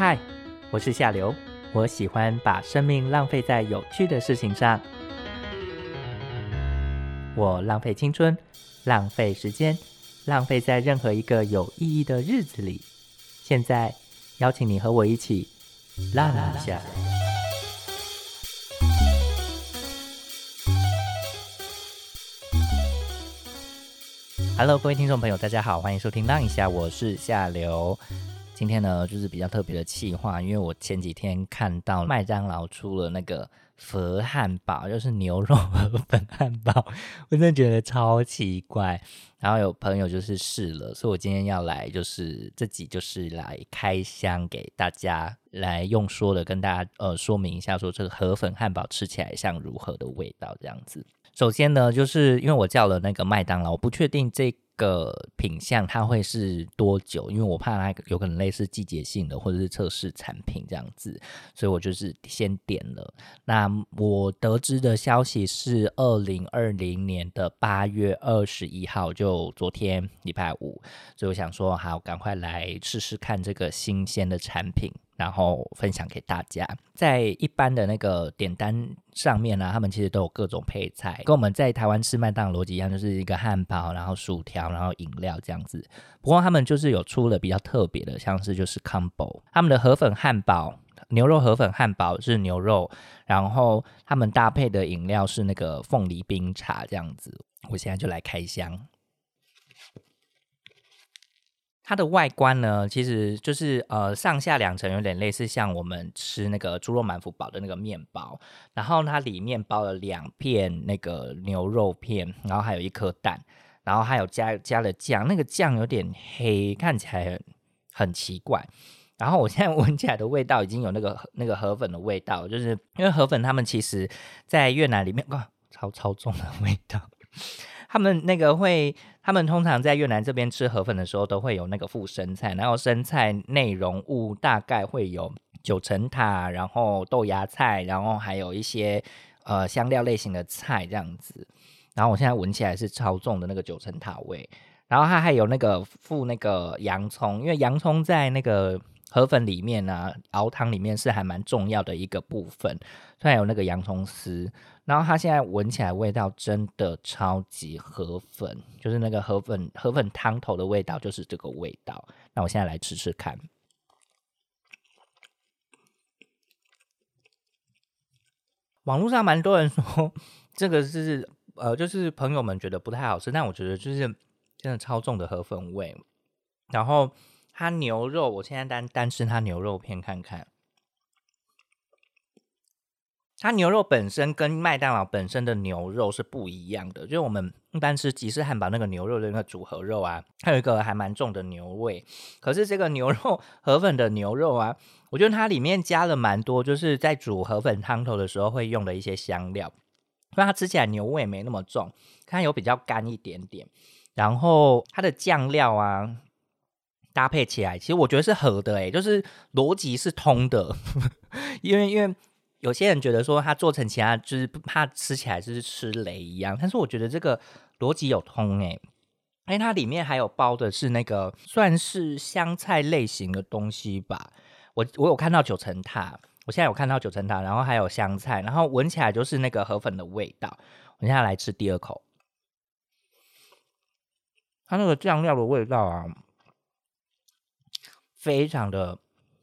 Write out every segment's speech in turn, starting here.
嗨，我是夏流，我喜欢把生命浪费在有趣的事情上。我浪费青春，浪费时间，浪费在任何一个有意义的日子里。现在，邀请你和我一起浪一下。Hello，各位听众朋友，大家好，欢迎收听《浪一下》，我是夏流。今天呢，就是比较特别的企划，因为我前几天看到麦当劳出了那个佛汉堡，就是牛肉河粉汉堡，我真的觉得超奇怪。然后有朋友就是试了，所以我今天要来，就是这集就是来开箱给大家来用说的，跟大家呃说明一下，说这个河粉汉堡吃起来像如何的味道这样子。首先呢，就是因为我叫了那个麦当劳，我不确定这个品相它会是多久，因为我怕它有可能类似季节性的或者是测试产品这样子，所以我就是先点了。那我得知的消息是二零二零年的八月二十一号，就昨天礼拜五，所以我想说，好，赶快来试试看这个新鲜的产品。然后分享给大家，在一般的那个点单上面呢，他们其实都有各种配菜，跟我们在台湾吃麦当劳逻辑一样，就是一个汉堡，然后薯条，然后饮料这样子。不过他们就是有出了比较特别的，像是就是 combo，他们的河粉汉堡，牛肉河粉汉堡是牛肉，然后他们搭配的饮料是那个凤梨冰茶这样子。我现在就来开箱。它的外观呢，其实就是呃上下两层有点类似像我们吃那个猪肉满福堡的那个面包，然后它里面包了两片那个牛肉片，然后还有一颗蛋，然后还有加加了酱，那个酱有点黑，看起来很很奇怪。然后我现在 闻起来的味道已经有那个那个河粉的味道，就是因为河粉他们其实在越南里面哇超超重的味道。他们那个会，他们通常在越南这边吃河粉的时候，都会有那个附生菜，然后生菜内容物大概会有九层塔，然后豆芽菜，然后还有一些呃香料类型的菜这样子。然后我现在闻起来是超重的那个九层塔味，然后它还有那个附那个洋葱，因为洋葱在那个河粉里面呢，熬汤里面是还蛮重要的一个部分，虽然有那个洋葱丝。然后它现在闻起来味道真的超级河粉，就是那个河粉河粉汤头的味道，就是这个味道。那我现在来吃吃看。网络上蛮多人说这个是呃，就是朋友们觉得不太好吃，但我觉得就是真的超重的河粉味。然后它牛肉，我现在单单吃它牛肉片看看。它牛肉本身跟麦当劳本身的牛肉是不一样的，就是我们一般吃吉士汉堡那个牛肉的那个组合肉啊，它有一个还蛮重的牛味。可是这个牛肉河粉的牛肉啊，我觉得它里面加了蛮多，就是在煮河粉汤头的时候会用的一些香料，所以它吃起来牛味没那么重，它有比较干一点点。然后它的酱料啊搭配起来，其实我觉得是合的，哎，就是逻辑是通的，因 为因为。有些人觉得说它做成其他就是怕吃起来就是吃雷一样，但是我觉得这个逻辑有通诶，因为它里面还有包的是那个算是香菜类型的东西吧。我我有看到九层塔，我现在有看到九层塔，然后还有香菜，然后闻起来就是那个河粉的味道。我现在来吃第二口，它那个酱料的味道啊，非常的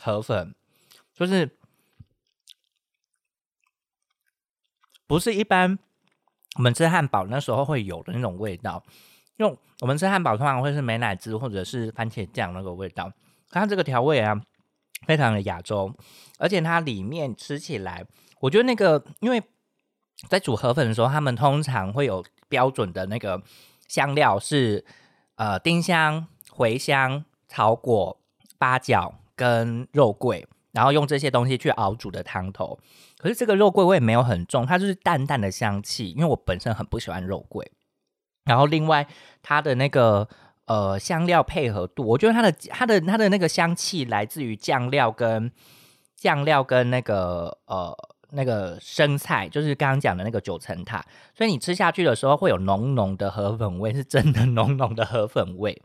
河粉，就是。不是一般我们吃汉堡那时候会有的那种味道，因为我们吃汉堡通常会是美乃滋或者是番茄酱那个味道，它这个调味啊非常的亚洲，而且它里面吃起来，我觉得那个因为在煮河粉的时候，他们通常会有标准的那个香料是呃丁香、茴香、草果、八角跟肉桂。然后用这些东西去熬煮的汤头，可是这个肉桂味没有很重，它就是淡淡的香气。因为我本身很不喜欢肉桂，然后另外它的那个呃香料配合度，我觉得它的它的它的那个香气来自于酱料跟酱料跟那个呃那个生菜，就是刚刚讲的那个九层塔，所以你吃下去的时候会有浓浓的河粉味，是真的浓浓的河粉味。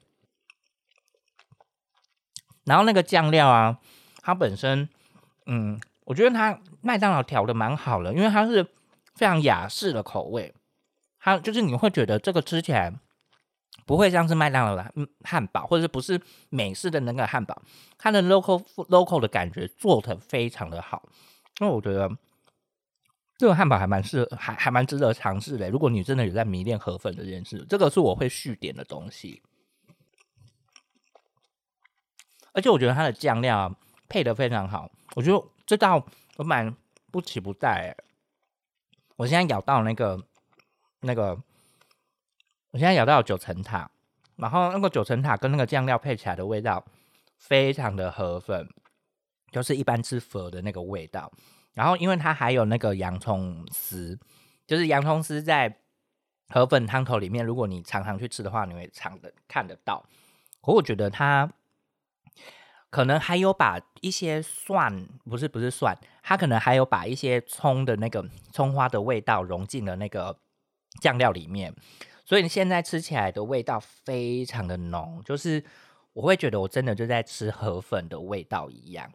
然后那个酱料啊。它本身，嗯，我觉得它麦当劳调的蛮好的，因为它是非常雅式的口味，它就是你会觉得这个吃起来不会像是麦当劳的汉堡，或者是不是美式的那个汉堡，它的 local local 的感觉做的非常的好，因为我觉得这个汉堡还蛮适合，还还蛮值得尝试的。如果你真的有在迷恋河粉这件事，这个是我会续点的东西。而且我觉得它的酱料配的非常好，我觉得这道我蛮不期不待。我现在咬到那个那个，我现在咬到九层塔，然后那个九层塔跟那个酱料配起来的味道非常的河粉，就是一般吃粉的那个味道。然后因为它还有那个洋葱丝，就是洋葱丝在河粉汤头里面，如果你常常去吃的话，你会尝的看得到。可我觉得它。可能还有把一些蒜，不是不是蒜，它可能还有把一些葱的那个葱花的味道融进了那个酱料里面，所以你现在吃起来的味道非常的浓，就是我会觉得我真的就在吃河粉的味道一样。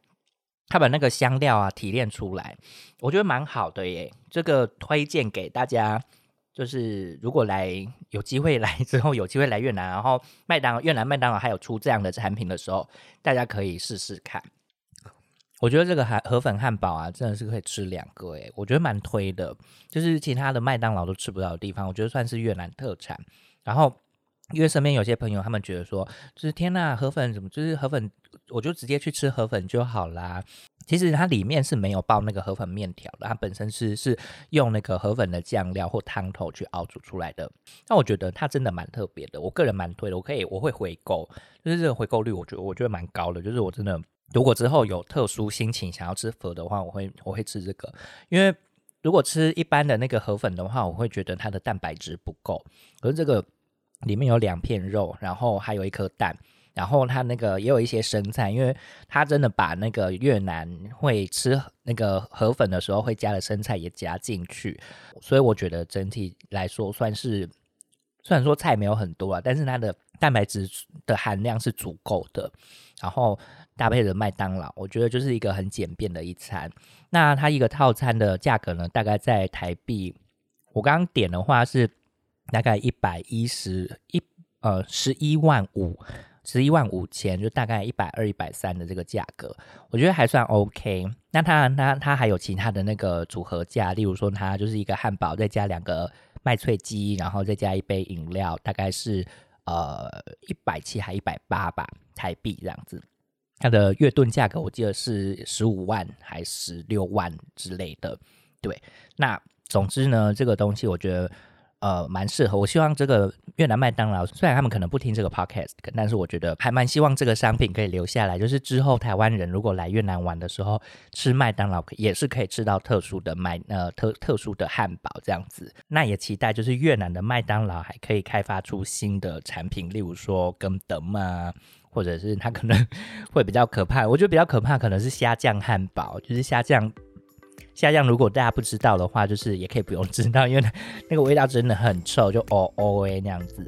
他把那个香料啊提炼出来，我觉得蛮好的耶，这个推荐给大家。就是如果来有机会来之后有机会来越南，然后麦当越南麦当劳还有出这样的产品的时候，大家可以试试看。我觉得这个海河粉汉堡啊，真的是可以吃两个诶，我觉得蛮推的。就是其他的麦当劳都吃不到的地方，我觉得算是越南特产。然后因为身边有些朋友，他们觉得说，就是天呐，河粉怎么就是河粉，我就直接去吃河粉就好啦。其实它里面是没有包那个河粉面条的，它本身是是用那个河粉的酱料或汤头去熬煮出来的。那我觉得它真的蛮特别的，我个人蛮推的。我可以我会回购，就是这个回购率，我觉得我觉得蛮高的。就是我真的如果之后有特殊心情想要吃粉的话，我会我会吃这个。因为如果吃一般的那个河粉的话，我会觉得它的蛋白质不够。可是这个里面有两片肉，然后还有一颗蛋。然后它那个也有一些生菜，因为它真的把那个越南会吃那个河粉的时候会加的生菜也加进去，所以我觉得整体来说算是，虽然说菜没有很多啊，但是它的蛋白质的含量是足够的。然后搭配着麦当劳，我觉得就是一个很简便的一餐。那它一个套餐的价格呢，大概在台币，我刚刚点的话是大概一百一十一呃十一万五。十一万五千，就大概一百二、一百三的这个价格，我觉得还算 OK。那它、它、它还有其他的那个组合价，例如说它就是一个汉堡，再加两个麦脆鸡，然后再加一杯饮料，大概是呃一百七还一百八吧台币这样子。它的月盾价格我记得是十五万还是十六万之类的。对，那总之呢，这个东西我觉得。呃，蛮适合。我希望这个越南麦当劳，虽然他们可能不听这个 podcast，但是我觉得还蛮希望这个商品可以留下来。就是之后台湾人如果来越南玩的时候，吃麦当劳也是可以吃到特殊的麦呃特特殊的汉堡这样子。那也期待就是越南的麦当劳还可以开发出新的产品，例如说跟德啊，或者是它可能会比较可怕。我觉得比较可怕可能是虾酱汉堡，就是虾酱。下降，如果大家不知道的话，就是也可以不用知道，因为那个味道真的很臭，就哦哦诶那样子。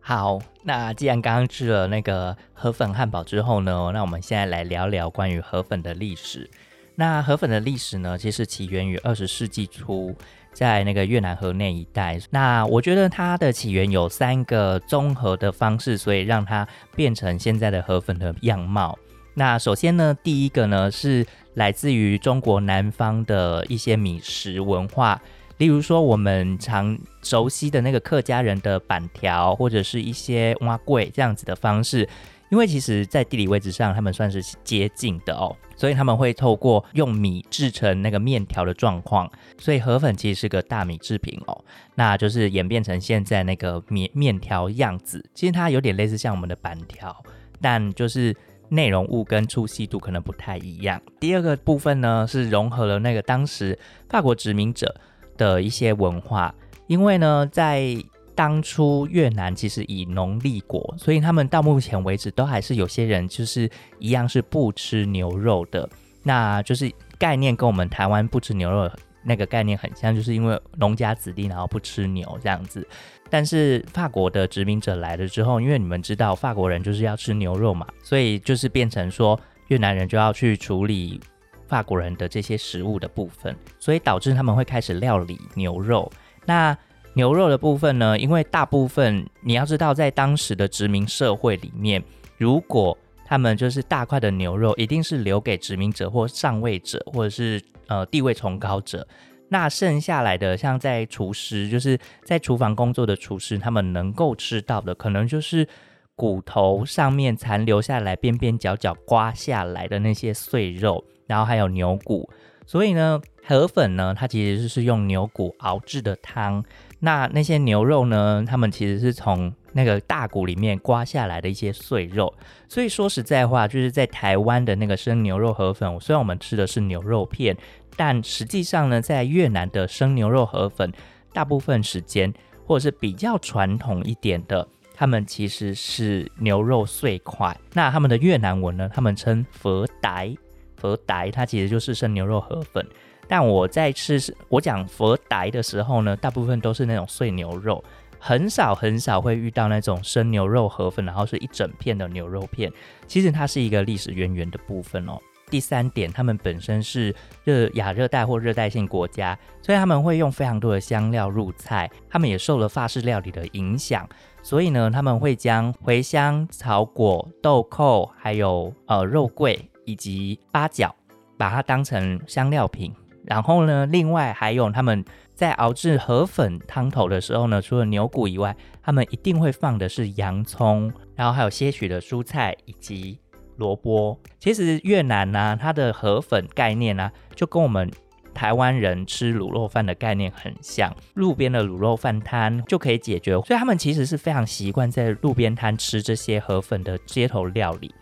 好，那既然刚刚吃了那个河粉汉堡之后呢，那我们现在来聊聊关于河粉的历史。那河粉的历史呢，其实起源于二十世纪初。在那个越南河内一带，那我觉得它的起源有三个综合的方式，所以让它变成现在的河粉的样貌。那首先呢，第一个呢是来自于中国南方的一些米食文化，例如说我们常熟悉的那个客家人的板条，或者是一些挖柜这样子的方式。因为其实，在地理位置上，他们算是接近的哦，所以他们会透过用米制成那个面条的状况，所以河粉其实是个大米制品哦，那就是演变成现在那个面面条样子。其实它有点类似像我们的板条，但就是内容物跟粗细度可能不太一样。第二个部分呢，是融合了那个当时法国殖民者的一些文化，因为呢，在当初越南其实以农立国，所以他们到目前为止都还是有些人就是一样是不吃牛肉的，那就是概念跟我们台湾不吃牛肉那个概念很像，就是因为农家子弟然后不吃牛这样子。但是法国的殖民者来了之后，因为你们知道法国人就是要吃牛肉嘛，所以就是变成说越南人就要去处理法国人的这些食物的部分，所以导致他们会开始料理牛肉。那牛肉的部分呢，因为大部分你要知道，在当时的殖民社会里面，如果他们就是大块的牛肉，一定是留给殖民者或上位者，或者是呃地位崇高者。那剩下来的，像在厨师，就是在厨房工作的厨师，他们能够吃到的，可能就是骨头上面残留下来、边边角角刮下来的那些碎肉，然后还有牛骨。所以呢，河粉呢，它其实就是用牛骨熬制的汤。那那些牛肉呢，他们其实是从那个大骨里面刮下来的一些碎肉。所以说实在话，就是在台湾的那个生牛肉河粉，虽然我们吃的是牛肉片。但实际上呢，在越南的生牛肉河粉，大部分时间或者是比较传统一点的，他们其实是牛肉碎块。那他们的越南文呢，他们称佛呆，佛呆，它其实就是生牛肉河粉。但我在吃我讲佛呆的时候呢，大部分都是那种碎牛肉，很少很少会遇到那种生牛肉河粉，然后是一整片的牛肉片。其实它是一个历史渊源的部分哦。第三点，他们本身是热亚热带或热带性国家，所以他们会用非常多的香料入菜。他们也受了法式料理的影响，所以呢，他们会将茴香、草果、豆蔻，还有呃肉桂以及八角，把它当成香料品。然后呢，另外还有他们在熬制河粉汤头的时候呢，除了牛骨以外，他们一定会放的是洋葱，然后还有些许的蔬菜以及。萝卜，其实越南呢，它的河粉概念呢，就跟我们台湾人吃卤肉饭的概念很像。路边的卤肉饭摊就可以解决，所以他们其实是非常习惯在路边摊吃这些河粉的街头料理。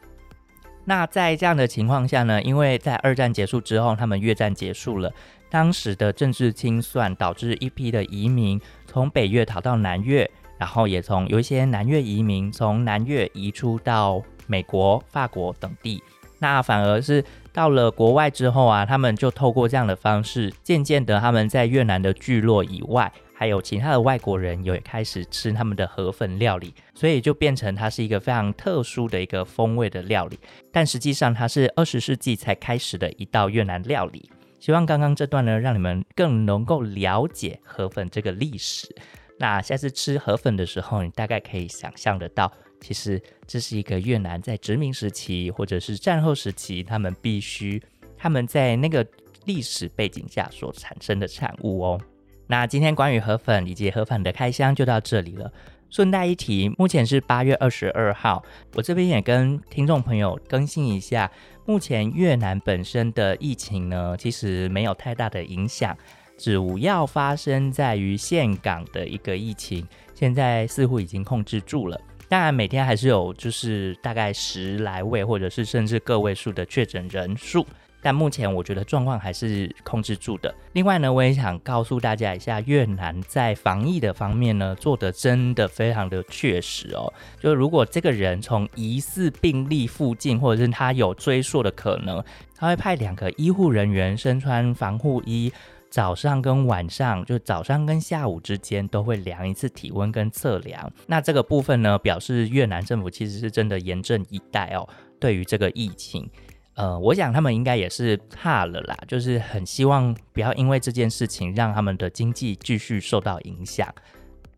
那在这样的情况下呢，因为在二战结束之后，他们越战结束了，当时的政治清算导致一批的移民从北越逃到南越，然后也从有一些南越移民从南越移出到。美国、法国等地，那反而是到了国外之后啊，他们就透过这样的方式，渐渐的，他们在越南的聚落以外，还有其他的外国人也开始吃他们的河粉料理，所以就变成它是一个非常特殊的一个风味的料理。但实际上，它是二十世纪才开始的一道越南料理。希望刚刚这段呢，让你们更能够了解河粉这个历史。那下次吃河粉的时候，你大概可以想象得到。其实这是一个越南在殖民时期或者是战后时期，他们必须他们在那个历史背景下所产生的产物哦。那今天关于河粉以及河粉的开箱就到这里了。顺带一提，目前是八月二十二号，我这边也跟听众朋友更新一下，目前越南本身的疫情呢，其实没有太大的影响，主要发生在于岘港的一个疫情，现在似乎已经控制住了。当然，每天还是有，就是大概十来位，或者是甚至个位数的确诊人数。但目前我觉得状况还是控制住的。另外呢，我也想告诉大家一下，越南在防疫的方面呢，做的真的非常的确实哦。就如果这个人从疑似病例附近，或者是他有追溯的可能，他会派两个医护人员身穿防护衣。早上跟晚上，就早上跟下午之间都会量一次体温跟测量。那这个部分呢，表示越南政府其实是真的严阵以待哦。对于这个疫情，呃，我想他们应该也是怕了啦，就是很希望不要因为这件事情让他们的经济继续受到影响。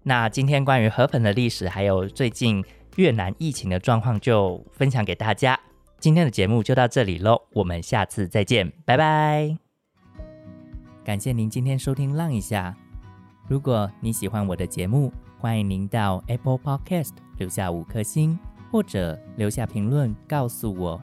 那今天关于河粉的历史，还有最近越南疫情的状况，就分享给大家。今天的节目就到这里喽，我们下次再见，拜拜。感谢您今天收听《浪一下》。如果你喜欢我的节目，欢迎您到 Apple Podcast 留下五颗星，或者留下评论告诉我